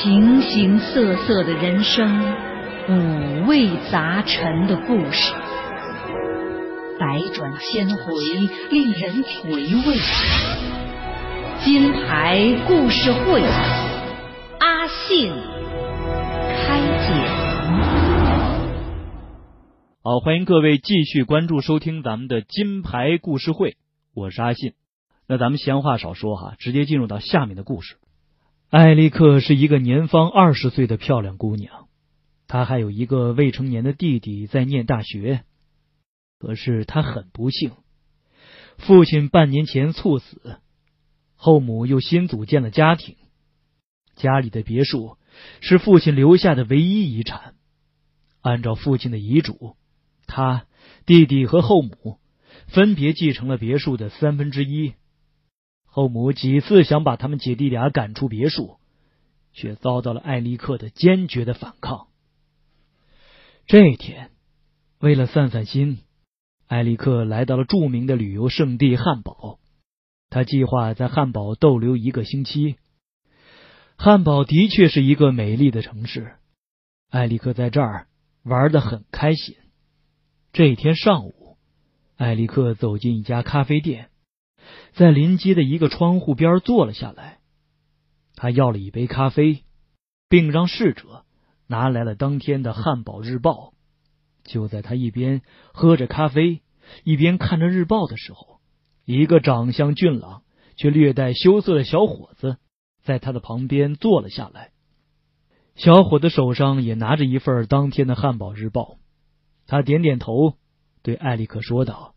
形形色色的人生，五味杂陈的故事，百转千回，令人回味。金牌故事会，阿信开讲。好，欢迎各位继续关注收听咱们的金牌故事会，我是阿信。那咱们闲话少说哈，直接进入到下面的故事。艾利克是一个年方二十岁的漂亮姑娘，她还有一个未成年的弟弟在念大学。可是她很不幸，父亲半年前猝死，后母又新组建了家庭，家里的别墅是父亲留下的唯一遗产。按照父亲的遗嘱，他、弟弟和后母分别继承了别墅的三分之一。后母几次想把他们姐弟俩赶出别墅，却遭到了艾利克的坚决的反抗。这一天，为了散散心，艾利克来到了著名的旅游胜地汉堡。他计划在汉堡逗留一个星期。汉堡的确是一个美丽的城市，艾利克在这儿玩的很开心。这一天上午，艾利克走进一家咖啡店。在临街的一个窗户边坐了下来，他要了一杯咖啡，并让侍者拿来了当天的《汉堡日报》。就在他一边喝着咖啡，一边看着日报的时候，一个长相俊朗却略带羞涩的小伙子在他的旁边坐了下来。小伙子手上也拿着一份当天的《汉堡日报》，他点点头，对艾利克说道：“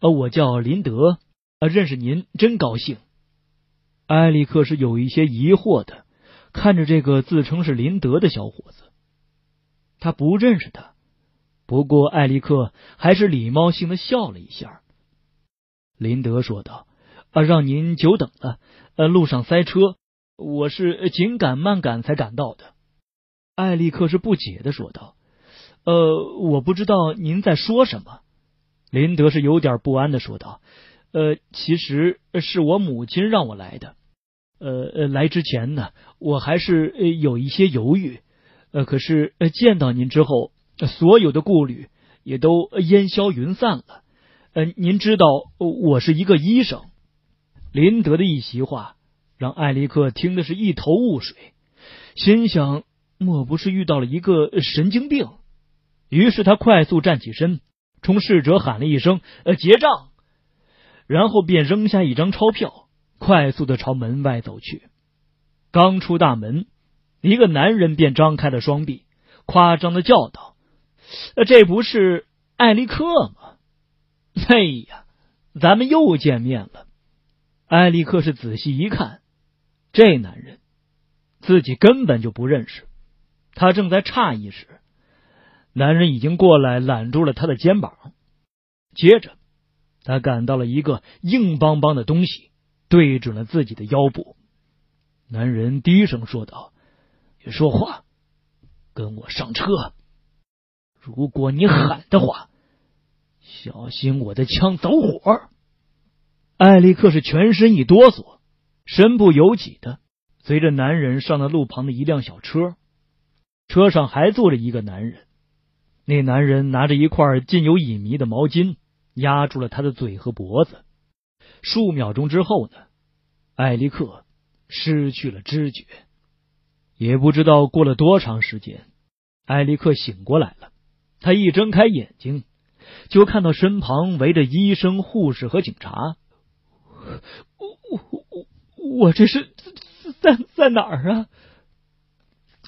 呃，我叫林德。”啊，认识您真高兴。埃里克是有一些疑惑的，看着这个自称是林德的小伙子，他不认识他。不过艾利克还是礼貌性的笑了一下。林德说道：“啊，让您久等了。呃，路上塞车，我是紧赶慢赶才赶到的。”艾利克是不解的说道：“呃，我不知道您在说什么。”林德是有点不安的说道。呃，其实是我母亲让我来的。呃呃，来之前呢，我还是呃有一些犹豫。呃，可是呃见到您之后，所有的顾虑也都烟消云散了。呃，您知道我是一个医生。林德的一席话让艾利克听的是一头雾水，心想莫不是遇到了一个神经病？于是他快速站起身，冲侍者喊了一声：“呃，结账。”然后便扔下一张钞票，快速的朝门外走去。刚出大门，一个男人便张开了双臂，夸张的叫道：“这不是艾利克吗？”哎呀，咱们又见面了。艾利克是仔细一看，这男人自己根本就不认识。他正在诧异时，男人已经过来揽住了他的肩膀，接着。他感到了一个硬邦邦的东西，对准了自己的腰部。男人低声说道：“别说话，跟我上车。如果你喊的话，小心我的枪走火。”艾利克是全身一哆嗦，身不由己的随着男人上了路旁的一辆小车。车上还坐着一个男人，那男人拿着一块浸有乙醚的毛巾。压住了他的嘴和脖子。数秒钟之后呢，艾利克失去了知觉。也不知道过了多长时间，艾利克醒过来了。他一睁开眼睛，就看到身旁围着医生、护士和警察。我我我我这是在在哪儿啊？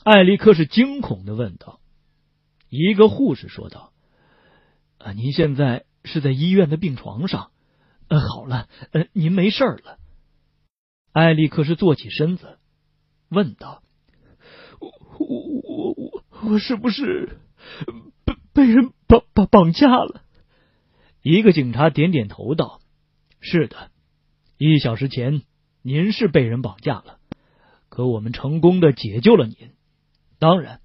艾利克是惊恐的问道。一个护士说道：“啊，您现在。”是在医院的病床上。呃，好了，呃，您没事了。艾利克是坐起身子，问道：“我我我我我是不是被被人绑绑绑架了？”一个警察点点头道：“是的，一小时前您是被人绑架了，可我们成功的解救了您。当然，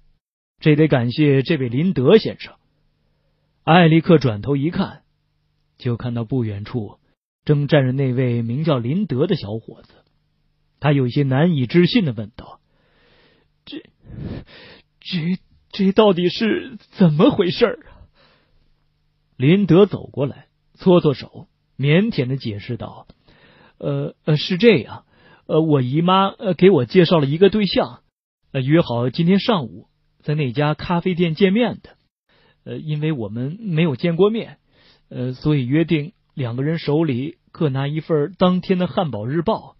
这得感谢这位林德先生。”艾利克转头一看。就看到不远处正站着那位名叫林德的小伙子，他有些难以置信的问道：“这这这到底是怎么回事啊？林德走过来，搓搓手，腼腆的解释道：“呃呃，是这样，呃，我姨妈呃给我介绍了一个对象，呃，约好今天上午在那家咖啡店见面的。呃，因为我们没有见过面，呃，所以约定两个人手里各拿一份当天的《汉堡日报》。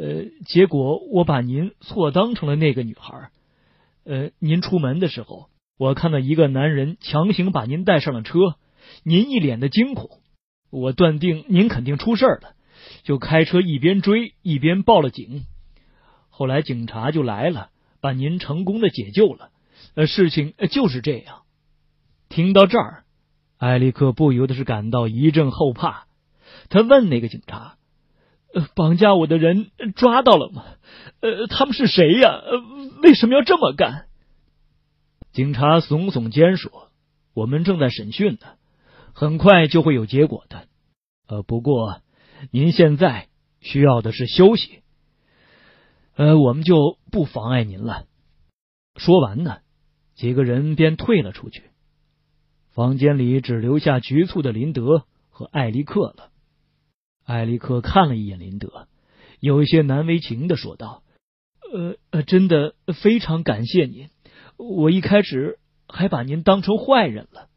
呃，结果我把您错当成了那个女孩。呃，您出门的时候，我看到一个男人强行把您带上了车。”您一脸的惊恐，我断定您肯定出事了，就开车一边追一边报了警。后来警察就来了，把您成功的解救了。呃，事情就是这样。听到这儿，艾利克不由得是感到一阵后怕。他问那个警察：“呃，绑架我的人抓到了吗？呃，他们是谁呀？为什么要这么干？”警察耸耸肩说：“我们正在审讯呢。”很快就会有结果的，呃，不过您现在需要的是休息，呃，我们就不妨碍您了。说完呢，几个人便退了出去，房间里只留下局促的林德和艾利克了。艾利克看了一眼林德，有一些难为情的说道：“呃呃，真的非常感谢您，我一开始还把您当成坏人了。”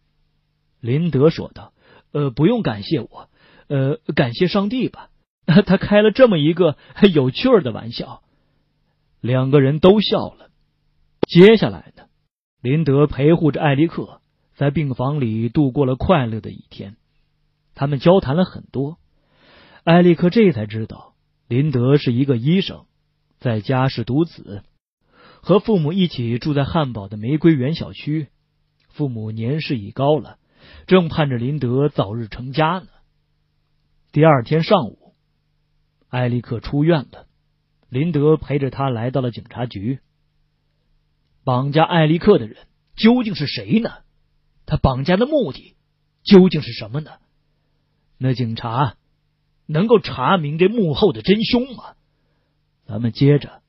林德说道：“呃，不用感谢我，呃，感谢上帝吧。他开了这么一个 有趣儿的玩笑。”两个人都笑了。接下来呢，林德陪护着艾利克在病房里度过了快乐的一天。他们交谈了很多。艾利克这才知道，林德是一个医生，在家是独子，和父母一起住在汉堡的玫瑰园小区。父母年事已高了。正盼着林德早日成家呢。第二天上午，艾利克出院了，林德陪着他来到了警察局。绑架艾利克的人究竟是谁呢？他绑架的目的究竟是什么呢？那警察能够查明这幕后的真凶吗？咱们接着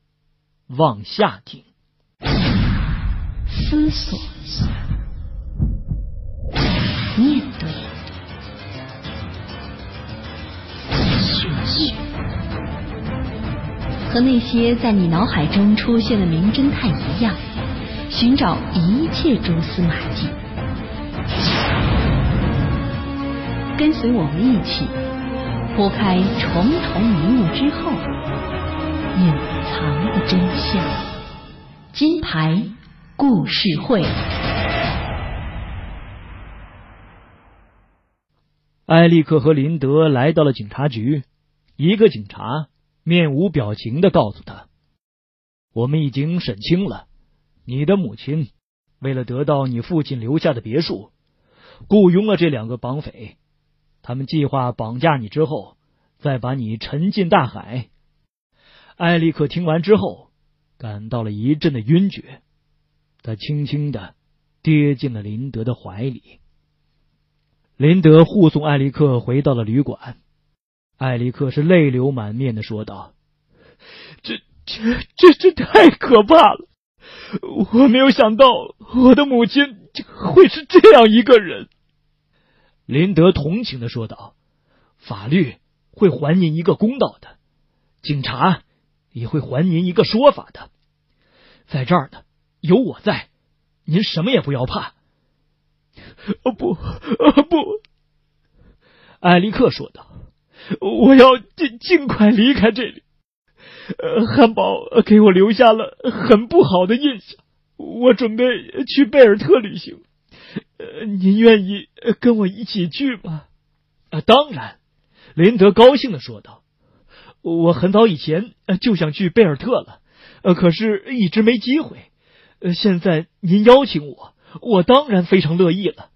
往下听，思索。面对，和那些在你脑海中出现的名侦探一样，寻找一切蛛丝马迹。跟随我们一起拨开重重迷雾之后，隐藏的真相。金牌故事会。艾利克和林德来到了警察局，一个警察面无表情的告诉他：“我们已经审清了，你的母亲为了得到你父亲留下的别墅，雇佣了这两个绑匪，他们计划绑架你之后，再把你沉进大海。”艾利克听完之后，感到了一阵的晕厥，他轻轻的跌进了林德的怀里。林德护送艾利克回到了旅馆，艾利克是泪流满面的说道：“这、这、这、这太可怕了！我没有想到我的母亲 会是这样一个人。”林德同情的说道：“法律会还您一个公道的，警察也会还您一个说法的，在这儿呢，有我在，您什么也不要怕。”哦不，哦不！艾利克说道：“我要尽尽快离开这里。呃，汉堡给我留下了很不好的印象。我准备去贝尔特旅行。呃，您愿意跟我一起去吗？”啊，当然！林德高兴的说道：“我很早以前就想去贝尔特了，呃，可是一直没机会。呃，现在您邀请我，我当然非常乐意了。”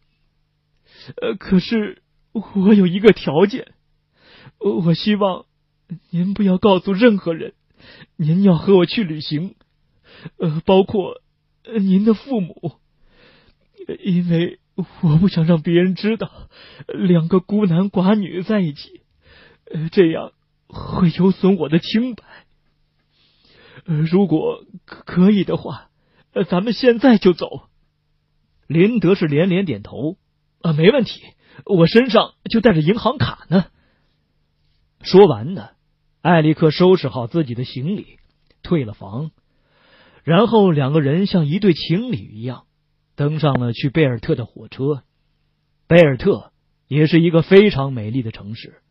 呃，可是我有一个条件，我希望您不要告诉任何人，您要和我去旅行，呃，包括您的父母，因为我不想让别人知道两个孤男寡女在一起，呃，这样会有损我的清白。如果可以的话，咱们现在就走。林德是连连点头，啊，没问题，我身上就带着银行卡呢。说完呢，艾利克收拾好自己的行李，退了房，然后两个人像一对情侣一样，登上了去贝尔特的火车。贝尔特也是一个非常美丽的城市，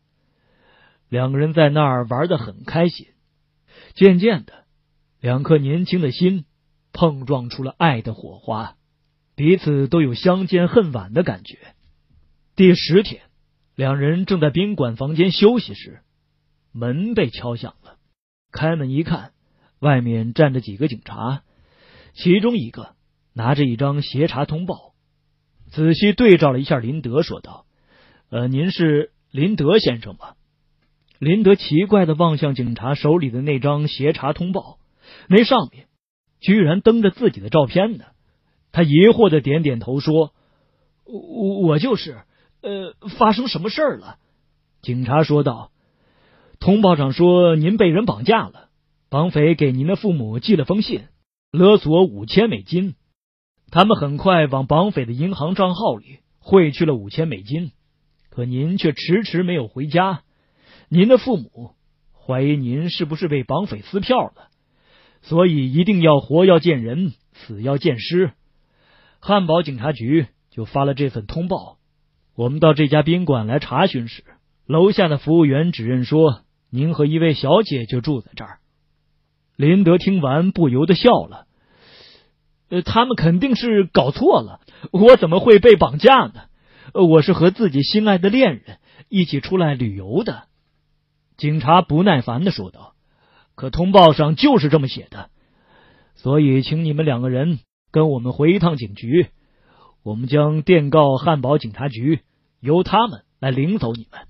两个人在那儿玩的很开心。渐渐的，两颗年轻的心碰撞出了爱的火花，彼此都有相见恨晚的感觉。第十天，两人正在宾馆房间休息时，门被敲响了。开门一看，外面站着几个警察，其中一个拿着一张协查通报，仔细对照了一下林德，说道：“呃，您是林德先生吧？”林德奇怪的望向警察手里的那张协查通报，那上面居然登着自己的照片呢。他疑惑的点点头说：“我我就是。呃，发生什么事儿了？”警察说道：“通报上说您被人绑架了，绑匪给您的父母寄了封信，勒索五千美金。他们很快往绑匪的银行账号里汇去了五千美金，可您却迟迟没有回家。”您的父母怀疑您是不是被绑匪撕票了，所以一定要活要见人，死要见尸。汉堡警察局就发了这份通报。我们到这家宾馆来查询时，楼下的服务员指认说您和一位小姐就住在这儿。林德听完不由得笑了。呃，他们肯定是搞错了，我怎么会被绑架呢？我是和自己心爱的恋人一起出来旅游的。警察不耐烦的说道：“可通报上就是这么写的，所以请你们两个人跟我们回一趟警局，我们将电告汉堡警察局，由他们来领走你们。”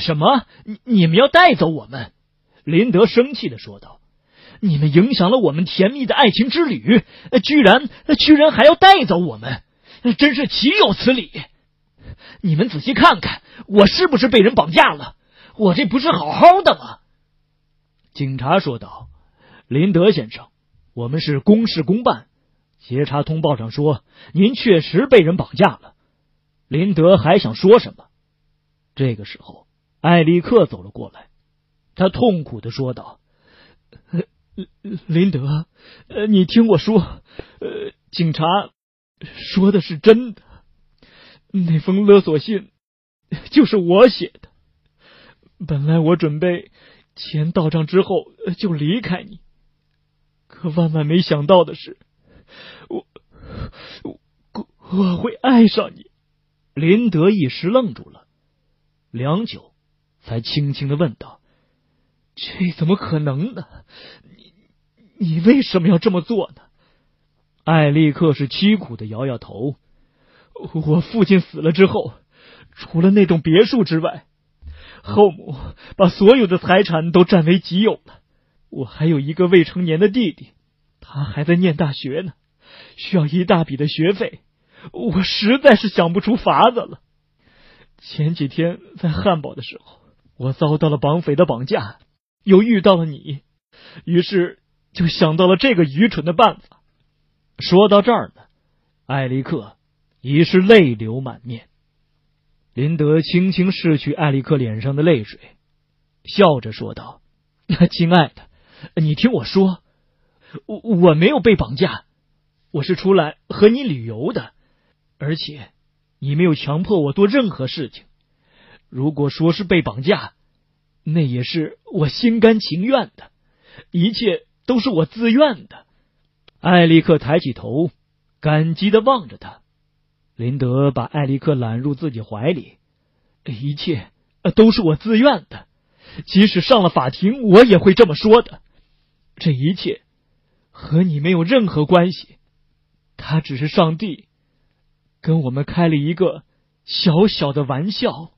什么？你你们要带走我们？林德生气的说道：“你们影响了我们甜蜜的爱情之旅，居然居然还要带走我们，真是岂有此理！你们仔细看看，我是不是被人绑架了？”我这不是好好的吗？警察说道：“林德先生，我们是公事公办。协查通报上说您确实被人绑架了。”林德还想说什么，这个时候艾利克走了过来，他痛苦的说道：“ 林德，你听我说，呃，警察说的是真的，那封勒索信就是我写的。”本来我准备钱到账之后就离开你，可万万没想到的是，我我我会爱上你。林德一时愣住了，良久，才轻轻的问道：“这怎么可能呢？你为什么要这么做呢？”艾利克是凄苦的摇摇头：“我父亲死了之后，除了那栋别墅之外。”后母把所有的财产都占为己有了，我还有一个未成年的弟弟，他还在念大学呢，需要一大笔的学费，我实在是想不出法子了。前几天在汉堡的时候，我遭到了绑匪的绑架，又遇到了你，于是就想到了这个愚蠢的办法。说到这儿呢，艾利克已是泪流满面。林德轻轻拭去艾利克脸上的泪水，笑着说道：“ 亲爱的，你听我说，我我没有被绑架，我是出来和你旅游的，而且你没有强迫我做任何事情。如果说是被绑架，那也是我心甘情愿的，一切都是我自愿的。”艾利克抬起头，感激的望着他。林德把艾利克揽入自己怀里，一切都是我自愿的，即使上了法庭，我也会这么说的。这一切和你没有任何关系，他只是上帝跟我们开了一个小小的玩笑。